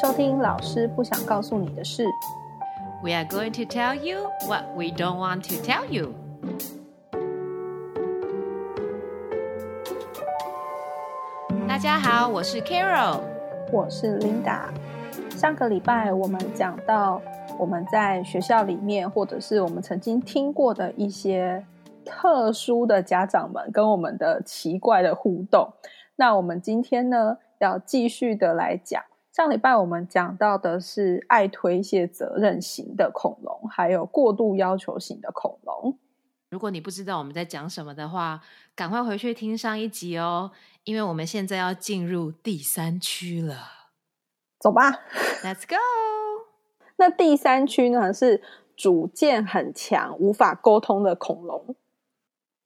收听老师不想告诉你的事。We are going to tell you what we don't want to tell you. 大家好，我是 Carol。我是 Linda。上个礼拜我们讲到我们在学校里面，或者是我们曾经听过的一些特殊的家长们跟我们的奇怪的互动。那我们今天呢，要继续的来讲。上礼拜我们讲到的是爱推卸责任型的恐龙，还有过度要求型的恐龙。如果你不知道我们在讲什么的话，赶快回去听上一集哦，因为我们现在要进入第三区了。走吧。Let's go！那第三区呢是主见很强、无法沟通的恐龙。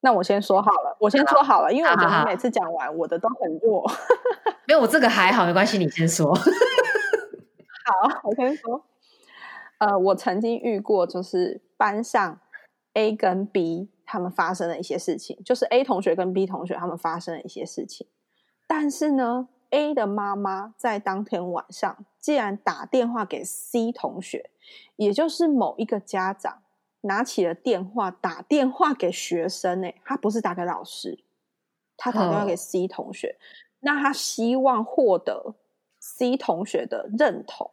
那我先说好了，我先说好了，因为我觉得你每次讲完我的都很弱。没有，我这个还好，没关系，你先说。好，我先说。呃，我曾经遇过，就是班上 A 跟 B 他们发生了一些事情，就是 A 同学跟 B 同学他们发生了一些事情，但是呢，A 的妈妈在当天晚上竟然打电话给 C 同学，也就是某一个家长。拿起了电话，打电话给学生、欸，哎，他不是打给老师，他打电话给 C 同学。Oh. 那他希望获得 C 同学的认同。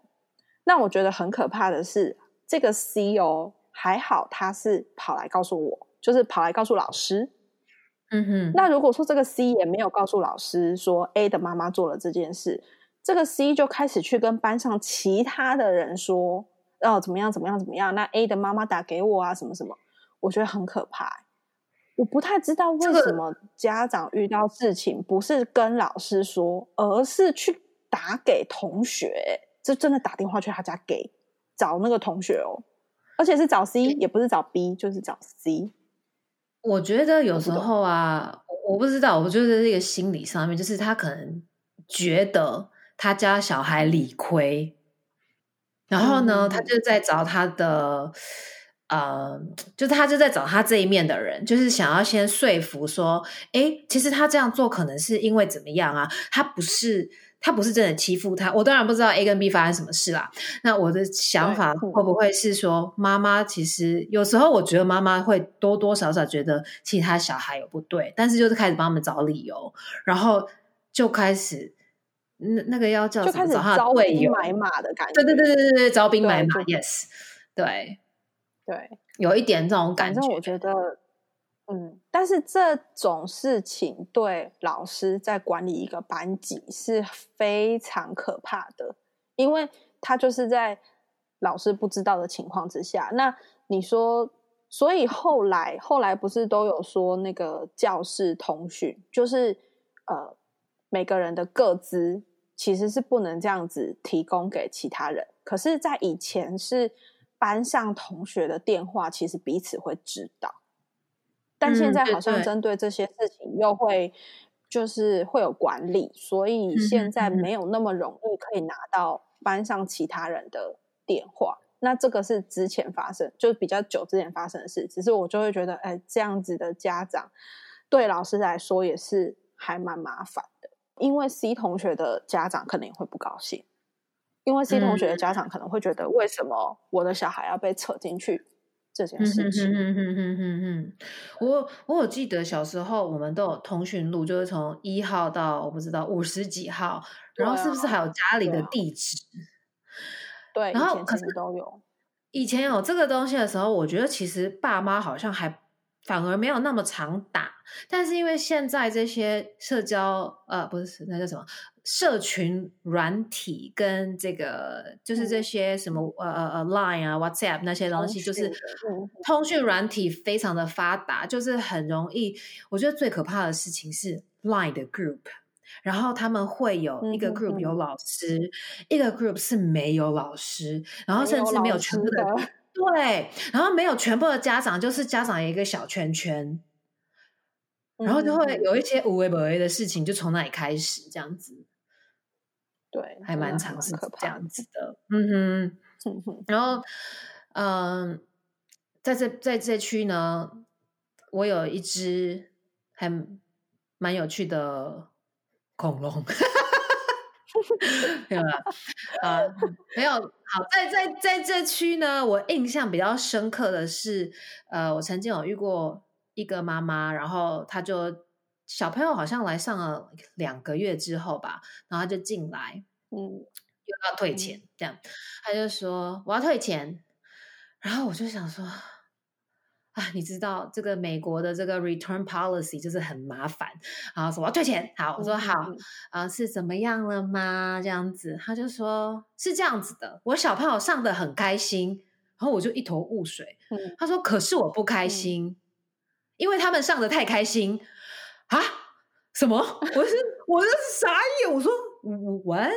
那我觉得很可怕的是，这个 C 哦，还好他是跑来告诉我，就是跑来告诉老师。嗯哼。那如果说这个 C 也没有告诉老师说 A 的妈妈做了这件事，这个 C 就开始去跟班上其他的人说。哦，怎么样？怎么样？怎么样？那 A 的妈妈打给我啊，什么什么？我觉得很可怕。我不太知道为什么家长遇到事情不是跟老师说，而是去打给同学。就真的打电话去他家给找那个同学哦，而且是找 C，也不是找 B，就是找 C。我觉得有时候啊，我不知道，我觉得这个心理上面，就是他可能觉得他家小孩理亏。然后呢，他就在找他的，呃，就他就在找他这一面的人，就是想要先说服说，哎，其实他这样做可能是因为怎么样啊？他不是他不是真的欺负他。我当然不知道 A 跟 B 发生什么事啦。那我的想法会不会是说，妈妈其实有时候我觉得妈妈会多多少少觉得其他小孩有不对，但是就是开始帮他们找理由，然后就开始。那那个要叫就开始招兵买马的感觉，对对对对对对，招兵买马，yes，对。对，有一点这种感觉。反正我觉得，嗯，但是这种事情对老师在管理一个班级是非常可怕的，因为他就是在老师不知道的情况之下。那你说，所以后来后来不是都有说那个教室通讯，就是呃每个人的各资。其实是不能这样子提供给其他人，可是，在以前是班上同学的电话，其实彼此会知道，但现在好像针对这些事情又会就是会有管理，所以现在没有那么容易可以拿到班上其他人的电话。那这个是之前发生，就比较久之前发生的事，只是我就会觉得，哎，这样子的家长对老师来说也是还蛮麻烦的。因为 C 同学的家长可能也会不高兴，因为 C 同学的家长可能会觉得，为什么我的小孩要被扯进去这件事情？嗯嗯嗯嗯嗯嗯。我我有记得小时候我们都有通讯录，就是从一号到我不知道五十几号，然后是不是还有家里的地址？对，然后可是都有。以前有这个东西的时候，我觉得其实爸妈好像还。反而没有那么常打，但是因为现在这些社交呃不是那叫什么社群软体跟这个就是这些什么、嗯、呃呃 Line 啊 WhatsApp 那些东西，就是通讯软体非常的发达，就是很容易。我觉得最可怕的事情是 Line 的 group，然后他们会有一个 group 有老师，嗯、一个 group 是没有老师，然后甚至没有全部的。对，然后没有全部的家长，就是家长有一个小圈圈，然后就会有一些无微不微的事情，就从那里开始，这样子。对，还蛮长是这样子的。嗯哼，然后，嗯，在这在这区呢，我有一只还蛮有趣的恐龙。没有了啊，没有。好，在在在这区呢，我印象比较深刻的是，呃，我曾经有遇过一个妈妈，然后她就小朋友好像来上了两个月之后吧，然后她就进来，嗯，又要退钱，这样，她就说我要退钱，然后我就想说。啊，你知道这个美国的这个 return policy 就是很麻烦，然后说我要退钱。好，我说好，啊，是怎么样了吗？这样子，他就说是这样子的，我小朋友上的很开心，然后我就一头雾水。他说，可是我不开心，因为他们上的太开心啊。什么？我是我是傻眼。我说 what？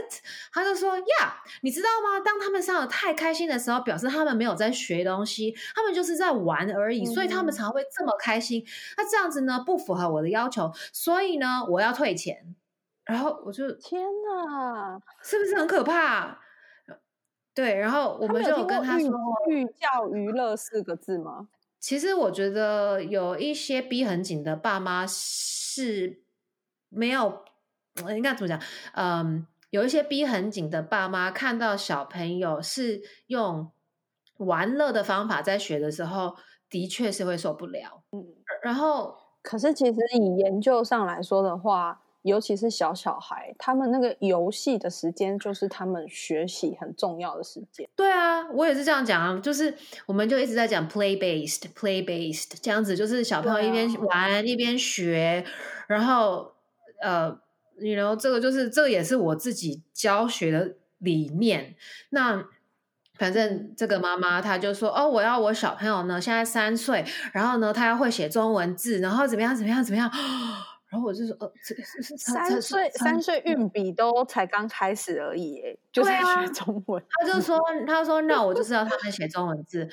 他就说呀，你知道吗？当他们上的太开心的时候，表示他们没有在学东西，他们就是在玩而已，所以他们才会这么开心。那这样子呢，不符合我的要求，所以呢，我要退钱。然后我就天哪，是不是很可怕？对，然后我们就跟他说“寓教于乐”四个字吗？其实我觉得有一些逼很紧的爸妈是。没有，应该怎么讲？嗯，有一些逼很紧的爸妈，看到小朋友是用玩乐的方法在学的时候，的确是会受不了。嗯，然后，可是其实以研究上来说的话，尤其是小小孩，他们那个游戏的时间就是他们学习很重要的时间。对啊，我也是这样讲啊，就是我们就一直在讲 play based，play based 这样子，就是小朋友一边玩一边学，然后。呃，你 know 这个就是这个也是我自己教学的理念。那反正这个妈妈她就说：“哦，我要我小朋友呢，现在三岁，然后呢，他要会写中文字，然后怎么样怎么样怎么样。”然后我就说：“呃，这个三岁三岁运笔都才刚开始而已，哎，就在学中文。”他就说：“他说那我就是要他们写中文字。”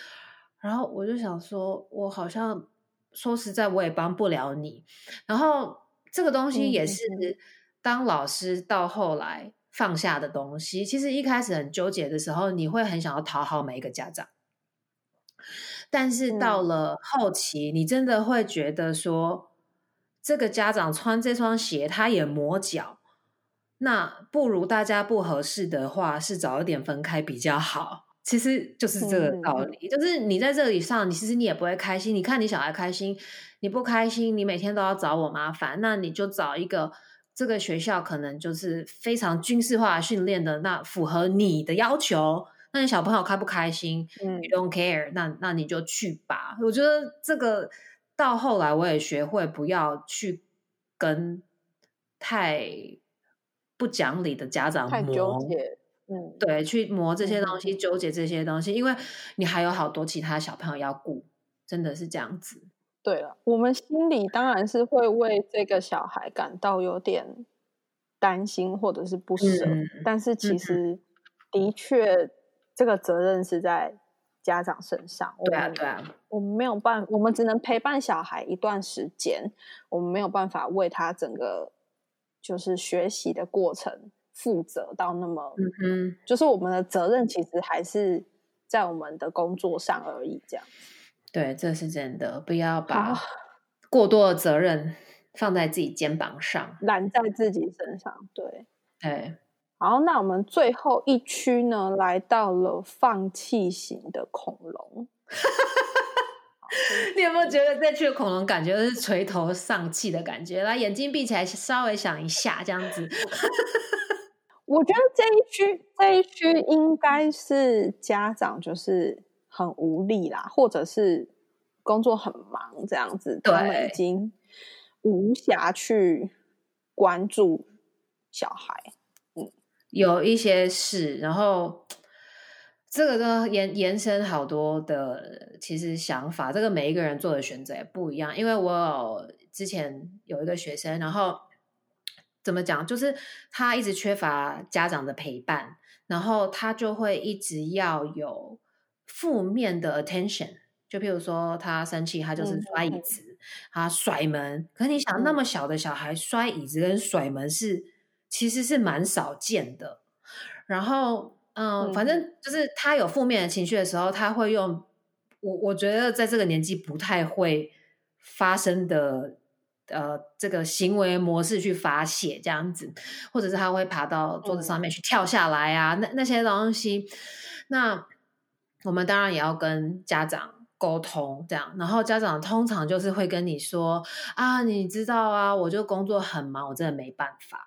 然后我就想说：“我好像说实在，我也帮不了你。”然后。这个东西也是当老师到后来放下的东西。其实一开始很纠结的时候，你会很想要讨好每一个家长，但是到了后期，你真的会觉得说，这个家长穿这双鞋他也磨脚，那不如大家不合适的话，是早一点分开比较好。其实就是这个道理，就是你在这里上，你其实你也不会开心。你看你小孩开心。你不开心，你每天都要找我麻烦，那你就找一个这个学校可能就是非常军事化训练的，那符合你的要求。那你小朋友开不开心？嗯，You don't care，那那你就去吧。我觉得这个到后来我也学会不要去跟太不讲理的家长磨，嗯，对，去磨这些东西，纠结这些东西，因为你还有好多其他小朋友要顾，真的是这样子。对了，我们心里当然是会为这个小孩感到有点担心或者是不舍，但是其实的确这个责任是在家长身上。对啊，对啊，我们没有办，我们只能陪伴小孩一段时间，我们没有办法为他整个就是学习的过程负责到那么，嗯就是我们的责任其实还是在我们的工作上而已，这样。对，这是真的，不要把过多的责任放在自己肩膀上，揽在自己身上。对，对。好，那我们最后一区呢，来到了放弃型的恐龙。你有没有觉得这区的恐龙感觉是垂头丧气的感觉？来，眼睛闭起来，稍微想一下，这样子。我觉得这一区，这一区应该是家长就是。很无力啦，或者是工作很忙这样子，他们已经无暇去关注小孩。嗯，有一些事，然后这个呢延延伸好多的其实想法，这个每一个人做的选择也不一样。因为我有之前有一个学生，然后怎么讲，就是他一直缺乏家长的陪伴，然后他就会一直要有。负面的 attention，就譬如说他生气，他就是摔椅子，他甩门。可你想，那么小的小孩摔椅子跟甩门是其实是蛮少见的。然后，嗯，反正就是他有负面的情绪的时候，他会用我我觉得在这个年纪不太会发生的呃这个行为模式去发泄这样子，或者是他会爬到桌子上面去跳下来啊，那那些东西，那我们当然也要跟家长沟通，这样，然后家长通常就是会跟你说啊，你知道啊，我就工作很忙，我真的没办法。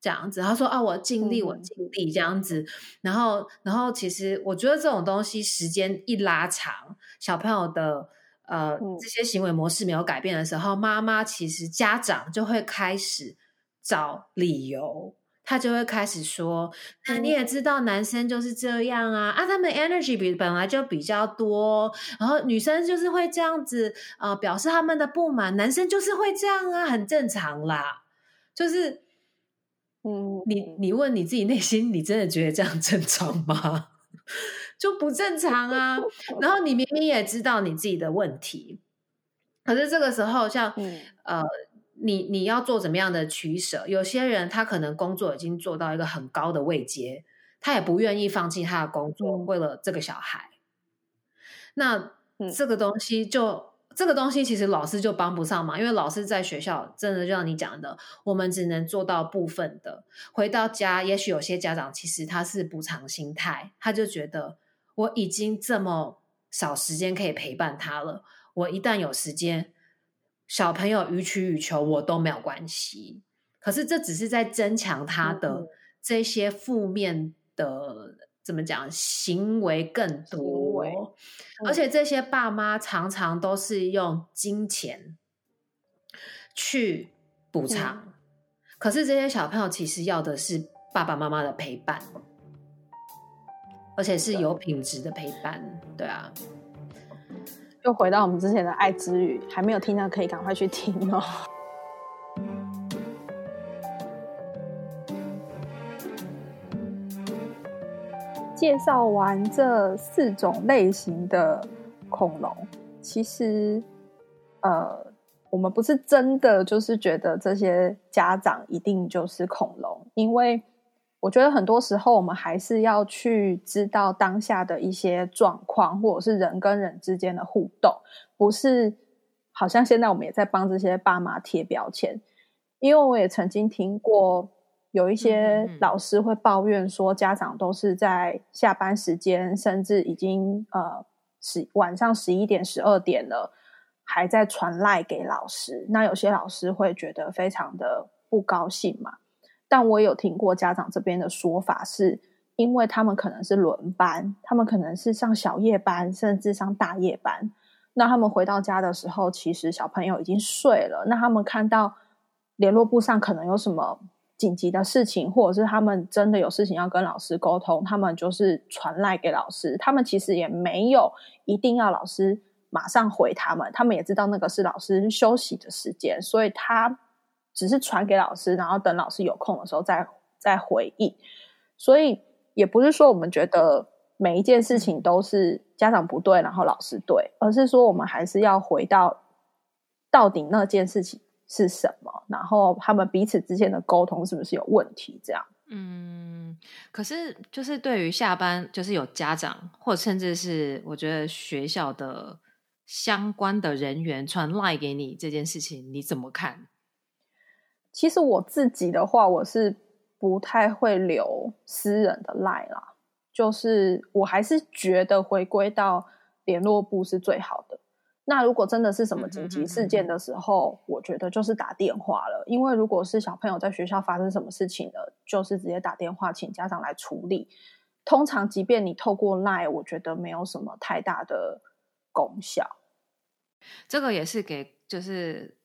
这样子，他说啊，我尽力，我尽力这样子，然后，然后，其实我觉得这种东西时间一拉长，小朋友的呃这些行为模式没有改变的时候，妈妈其实家长就会开始找理由，他就会开始说，那你也知道男生就是这样啊，啊，他们 energy 比本来就比较多，然后女生就是会这样子呃表示他们的不满，男生就是会这样啊，很正常啦，就是。嗯，你你问你自己内心，你真的觉得这样正常吗？就不正常啊。然后你明明也知道你自己的问题，可是这个时候，像呃，你你要做怎么样的取舍？有些人他可能工作已经做到一个很高的位阶，他也不愿意放弃他的工作，为了这个小孩。那这个东西就。这个东西其实老师就帮不上忙，因为老师在学校真的就像你讲的，我们只能做到部分的。回到家，也许有些家长其实他是补偿心态，他就觉得我已经这么少时间可以陪伴他了，我一旦有时间，小朋友予取予求我都没有关系。可是这只是在增强他的这些负面的。怎么讲？行为更多，而且这些爸妈常常都是用金钱去补偿，可是这些小朋友其实要的是爸爸妈妈的陪伴，而且是有品质的陪伴。对啊，又回到我们之前的爱之语，还没有听到可以赶快去听哦。介绍完这四种类型的恐龙，其实，呃，我们不是真的就是觉得这些家长一定就是恐龙，因为我觉得很多时候我们还是要去知道当下的一些状况，或者是人跟人之间的互动，不是好像现在我们也在帮这些爸妈贴标签，因为我也曾经听过。有一些老师会抱怨说，家长都是在下班时间，甚至已经呃十晚上十一点、十二点了，还在传赖给老师。那有些老师会觉得非常的不高兴嘛。但我有听过家长这边的说法，是因为他们可能是轮班，他们可能是上小夜班，甚至上大夜班。那他们回到家的时候，其实小朋友已经睡了。那他们看到联络簿上可能有什么？紧急的事情，或者是他们真的有事情要跟老师沟通，他们就是传赖给老师。他们其实也没有一定要老师马上回他们，他们也知道那个是老师休息的时间，所以他只是传给老师，然后等老师有空的时候再再回应。所以也不是说我们觉得每一件事情都是家长不对，然后老师对，而是说我们还是要回到到底那件事情。是什么？然后他们彼此之间的沟通是不是有问题？这样，嗯，可是就是对于下班就是有家长，或甚至是我觉得学校的相关的人员传赖给你这件事情，你怎么看？其实我自己的话，我是不太会留私人的赖啦，就是我还是觉得回归到联络部是最好的。那如果真的是什么紧急事件的时候，我觉得就是打电话了。因为如果是小朋友在学校发生什么事情了，就是直接打电话请家长来处理。通常，即便你透过 Line，我觉得没有什么太大的功效。这个也是给就是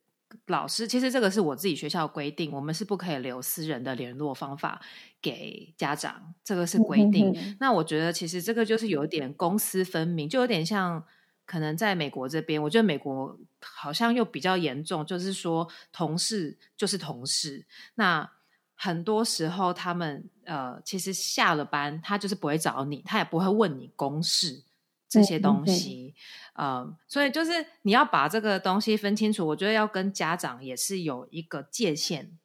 老师，其实这个是我自己学校规定，我们是不可以留私人的联络方法给家长，这个是规定。那我觉得其实这个就是有点公私分明，就有点像。可能在美国这边，我觉得美国好像又比较严重，就是说同事就是同事。那很多时候他们呃，其实下了班，他就是不会找你，他也不会问你公事这些东西。呃，所以就是你要把这个东西分清楚。我觉得要跟家长也是有一个界限。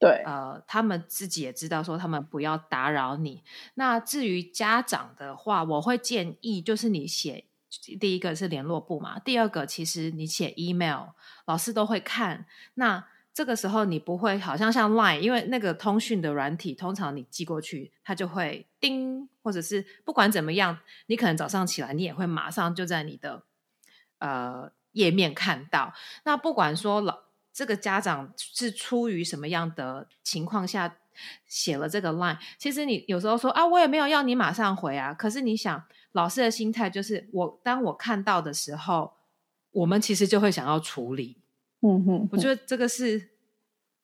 对，呃，他们自己也知道说他们不要打扰你。那至于家长的话，我会建议就是你写。第一个是联络部嘛，第二个其实你写 email，老师都会看。那这个时候你不会好像像 Line，因为那个通讯的软体，通常你寄过去，它就会叮，或者是不管怎么样，你可能早上起来，你也会马上就在你的呃页面看到。那不管说老这个家长是出于什么样的情况下写了这个 Line，其实你有时候说啊，我也没有要你马上回啊，可是你想，老师的心态就是我当我看到的时候，我们其实就会想要处理。嗯哼，我觉得这个是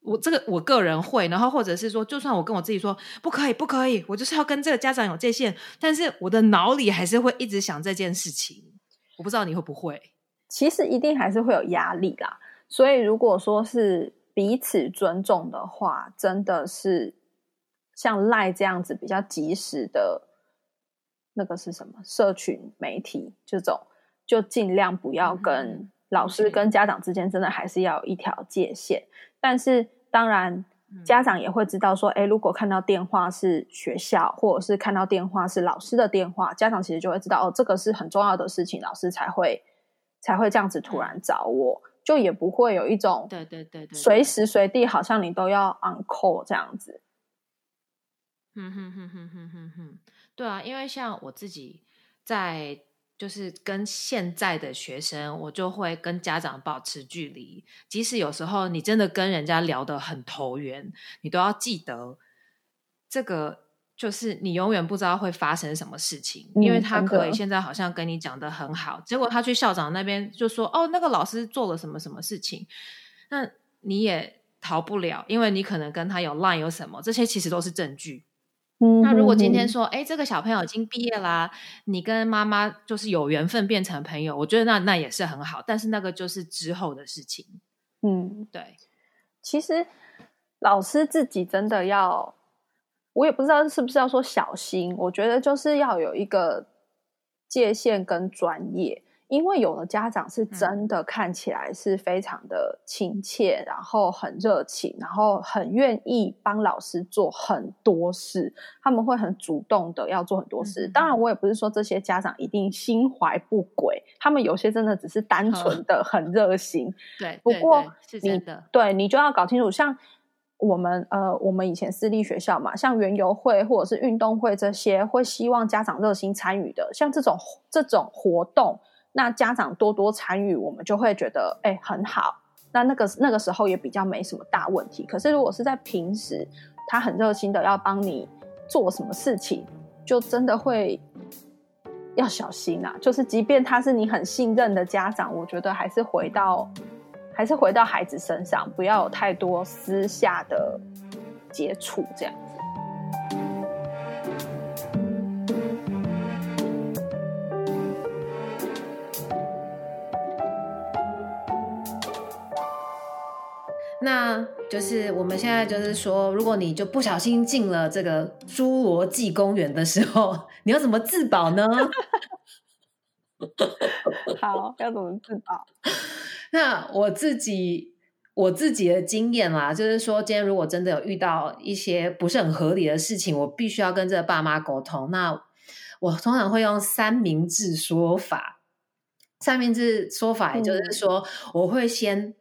我这个我个人会，然后或者是说，就算我跟我自己说不可以，不可以，我就是要跟这个家长有界限，但是我的脑里还是会一直想这件事情。我不知道你会不会，其实一定还是会有压力啦。所以如果说是彼此尊重的话，真的是像赖这样子比较及时的，那个是什么？社群媒体这种，就尽量不要跟。老师跟家长之间真的还是要有一条界限，但是当然家长也会知道说，哎，如果看到电话是学校，或者是看到电话是老师的电话，家长其实就会知道哦，这个是很重要的事情，老师才会才会这样子突然找我，就也不会有一种对对对对，随时随地好像你都要 on call 这样子。嗯哼哼哼哼哼哼，对啊，因为像我自己在。就是跟现在的学生，我就会跟家长保持距离。即使有时候你真的跟人家聊得很投缘，你都要记得，这个就是你永远不知道会发生什么事情。因为他可以现在好像跟你讲的很好，结果他去校长那边就说：“哦，那个老师做了什么什么事情。”那你也逃不了，因为你可能跟他有 line 有什么，这些其实都是证据。那如果今天说，哎，这个小朋友已经毕业啦，你跟妈妈就是有缘分变成朋友，我觉得那那也是很好。但是那个就是之后的事情。嗯，对。其实老师自己真的要，我也不知道是不是要说小心。我觉得就是要有一个界限跟专业。因为有的家长是真的看起来是非常的亲切，然后很热情，然后很愿意帮老师做很多事，他们会很主动的要做很多事。当然，我也不是说这些家长一定心怀不轨，他们有些真的只是单纯的很热心。对，不过是真的，对你就要搞清楚，像我们呃，我们以前私立学校嘛，像园游会或者是运动会这些，会希望家长热心参与的，像这种这种活动。那家长多多参与，我们就会觉得哎很好。那那个那个时候也比较没什么大问题。可是如果是在平时，他很热心的要帮你做什么事情，就真的会要小心啊。就是即便他是你很信任的家长，我觉得还是回到还是回到孩子身上，不要有太多私下的接触这样。那就是我们现在就是说，如果你就不小心进了这个侏罗纪公园的时候，你要怎么自保呢？好，要怎么自保？那我自己我自己的经验啦，就是说，今天如果真的有遇到一些不是很合理的事情，我必须要跟这个爸妈沟通。那我通常会用三明治说法。三明治说法，也就是说，我会先。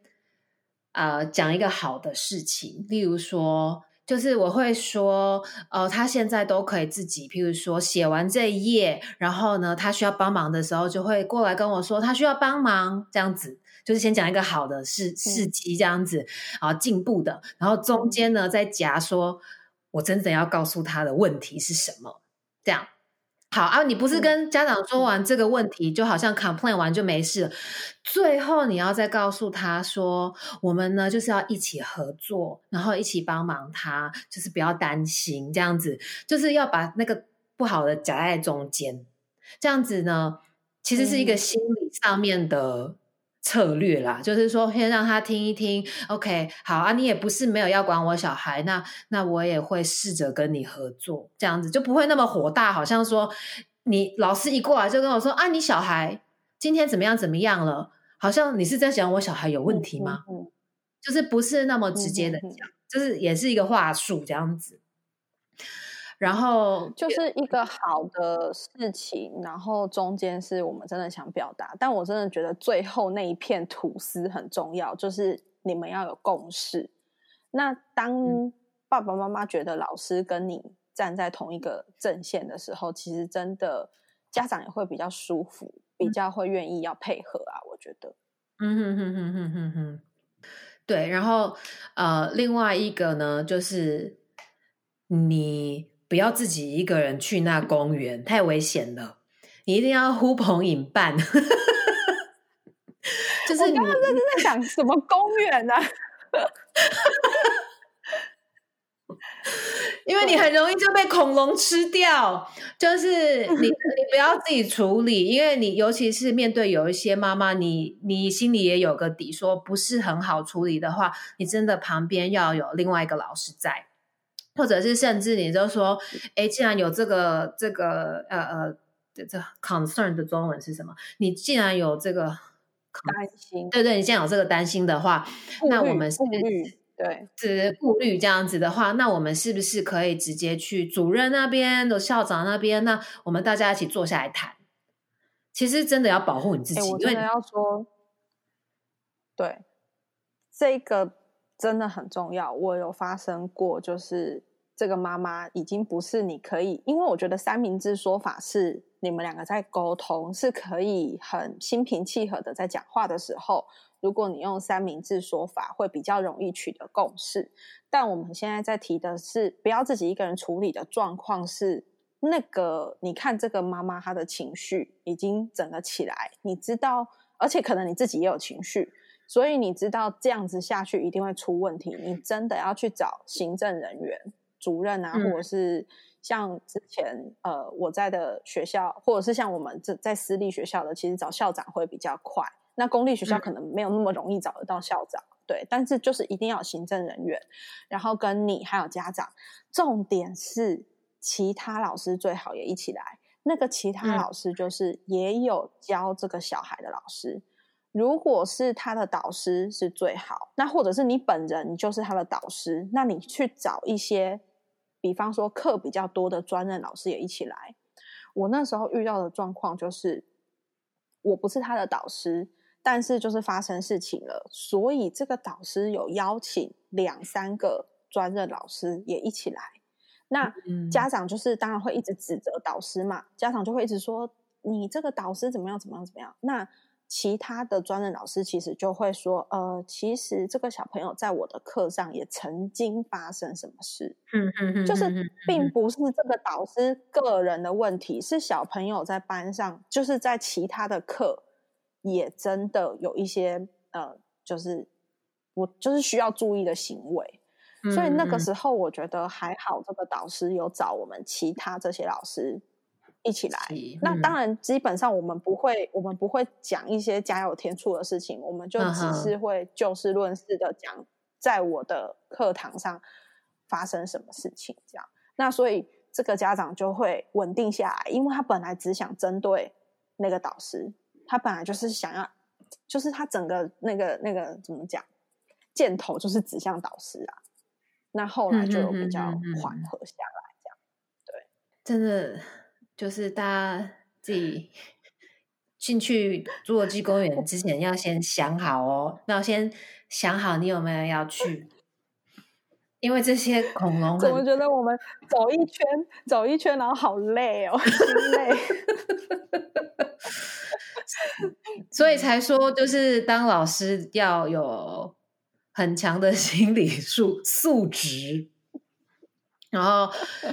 呃，讲一个好的事情，例如说，就是我会说，呃，他现在都可以自己，譬如说写完这一页，然后呢，他需要帮忙的时候，就会过来跟我说他需要帮忙，这样子，就是先讲一个好的事事迹，这样子啊，进步的，然后中间呢再夹说，我真正要告诉他的问题是什么，这样。好啊，你不是跟家长说完这个问题，就好像 complain 完就没事了。最后你要再告诉他说，我们呢就是要一起合作，然后一起帮忙他，就是不要担心这样子，就是要把那个不好的夹在中间。这样子呢，其实是一个心理上面的。策略啦，就是说先让他听一听，OK，好啊，你也不是没有要管我小孩，那那我也会试着跟你合作，这样子就不会那么火大，好像说你老师一过来就跟我说啊，你小孩今天怎么样怎么样了，好像你是在讲我小孩有问题吗？就是不是那么直接的讲，就是也是一个话术这样子。然后就是一个好的事情，然后中间是我们真的想表达，但我真的觉得最后那一片吐司很重要，就是你们要有共识。那当爸爸妈妈觉得老师跟你站在同一个阵线的时候，其实真的家长也会比较舒服，比较会愿意要配合啊。我觉得，嗯哼哼哼哼哼哼，对。然后呃，另外一个呢，就是你不要自己一个人去那公园，太危险了。你一定要呼朋引伴。就是你刚刚在在想什么公园呢？因为你很容易就被恐龙吃掉，就是你 你不要自己处理，因为你尤其是面对有一些妈妈，你你心里也有个底，说不是很好处理的话，你真的旁边要有另外一个老师在，或者是甚至你就说，哎，既然有这个这个呃呃这这 concern 的中文是什么？你既然有这个担心，对对，你既然有这个担心的话，那我们是。对，只顾虑这样子的话，那我们是不是可以直接去主任那边的校长那边？那我们大家一起坐下来谈。其实真的要保护你自己，我真的要说，对，这个真的很重要。我有发生过，就是这个妈妈已经不是你可以，因为我觉得三明治说法是你们两个在沟通，是可以很心平气和的在讲话的时候。如果你用三明治说法，会比较容易取得共识。但我们现在在提的是，不要自己一个人处理的状况是，那个你看这个妈妈她的情绪已经整个起来，你知道，而且可能你自己也有情绪，所以你知道这样子下去一定会出问题。你真的要去找行政人员、主任啊，或者是像之前呃我在的学校，或者是像我们这在私立学校的，其实找校长会比较快。那公立学校可能没有那么容易找得到校长，对，但是就是一定要有行政人员，然后跟你还有家长，重点是其他老师最好也一起来。那个其他老师就是也有教这个小孩的老师，如果是他的导师是最好，那或者是你本人就是他的导师，那你去找一些，比方说课比较多的专任老师也一起来。我那时候遇到的状况就是，我不是他的导师。但是就是发生事情了，所以这个导师有邀请两三个专任老师也一起来。那家长就是当然会一直指责导师嘛，家长就会一直说你这个导师怎么样怎么样怎么样。那其他的专任老师其实就会说，呃，其实这个小朋友在我的课上也曾经发生什么事，嗯嗯嗯，就是并不是这个导师个人的问题，是小朋友在班上就是在其他的课。也真的有一些呃，就是我就是需要注意的行为，所以那个时候我觉得还好，这个导师有找我们其他这些老师一起来。那当然，基本上我们不会，我们不会讲一些家有天助的事情，我们就只是会就事论事的讲，在我的课堂上发生什么事情这样。那所以这个家长就会稳定下来，因为他本来只想针对那个导师。他本来就是想要，就是他整个那个那个怎么讲，箭头就是指向导师啊。那后来就有比较缓和下来，这样对。真的就是大家自己进去侏罗纪公园之前要先想好哦，要先想好你有没有要去，因为这些恐龙，我觉得我们走一圈走一圈，然后好累哦，心累。所以才说，就是当老师要有很强的心理素素质，然后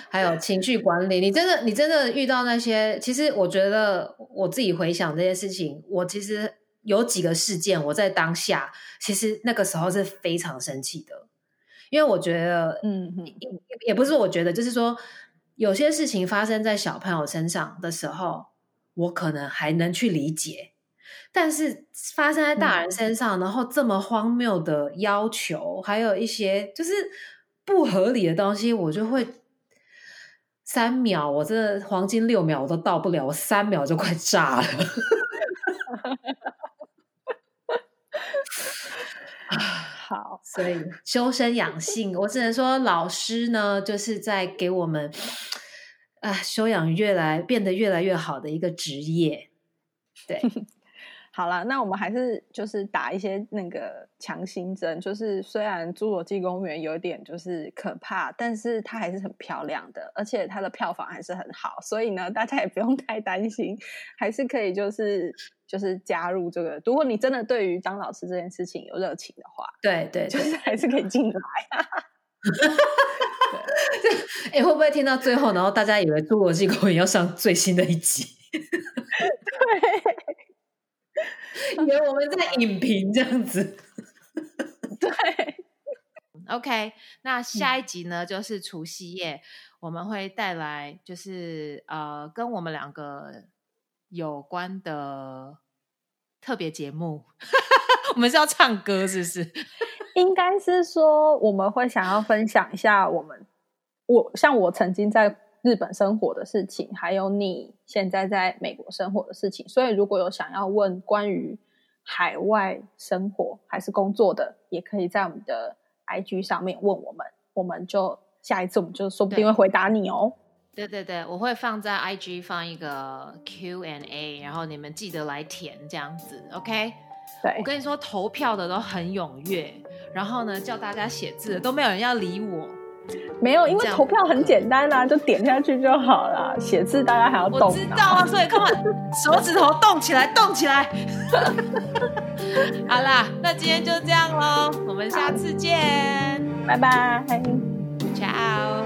还有情绪管理。你真的，你真的遇到那些，其实我觉得我自己回想这些事情，我其实有几个事件，我在当下其实那个时候是非常生气的，因为我觉得，嗯，也也不是我觉得，就是说有些事情发生在小朋友身上的时候，我可能还能去理解。但是发生在大人身上，然后这么荒谬的要求，还有一些就是不合理的东西，我就会三秒，我这黄金六秒我都到不了，我三秒就快炸了。好，所以修身养性，我只能说老师呢，就是在给我们啊修养越来变得越来越好的一个职业。对，好了，那我们还是就是打一些那个强心针，就是虽然侏罗纪公园有点就是可怕，但是它还是很漂亮的，而且它的票房还是很好，所以呢，大家也不用太担心，还是可以就是就是加入这个。如果你真的对于当老师这件事情有热情的话，对 对，就是还是可以进来。哎，会不会听到最后，然后大家以为侏罗纪公园要上最新的一集？对，以为我们在影评这样子。对，OK，那下一集呢，就是除夕夜，我们会带来就是呃，跟我们两个有关的特别节目。我们是要唱歌，是不是？应该是说我们会想要分享一下我们，我像我曾经在日本生活的事情，还有你现在在美国生活的事情。所以如果有想要问关于海外生活还是工作的，也可以在我们的 IG 上面问我们，我们就下一次我们就说不定会回答你哦。对对对，我会放在 IG 放一个 Q&A，然后你们记得来填这样子，OK？对，我跟你说，投票的都很踊跃，然后呢，叫大家写字都没有人要理我。没有，因为投票很简单啊，就点下去就好了。写字大家还要动。我知道啊，所以看嘛，手指头动起来，动起来。好啦，那今天就这样喽，我们下次见，拜拜，ciao。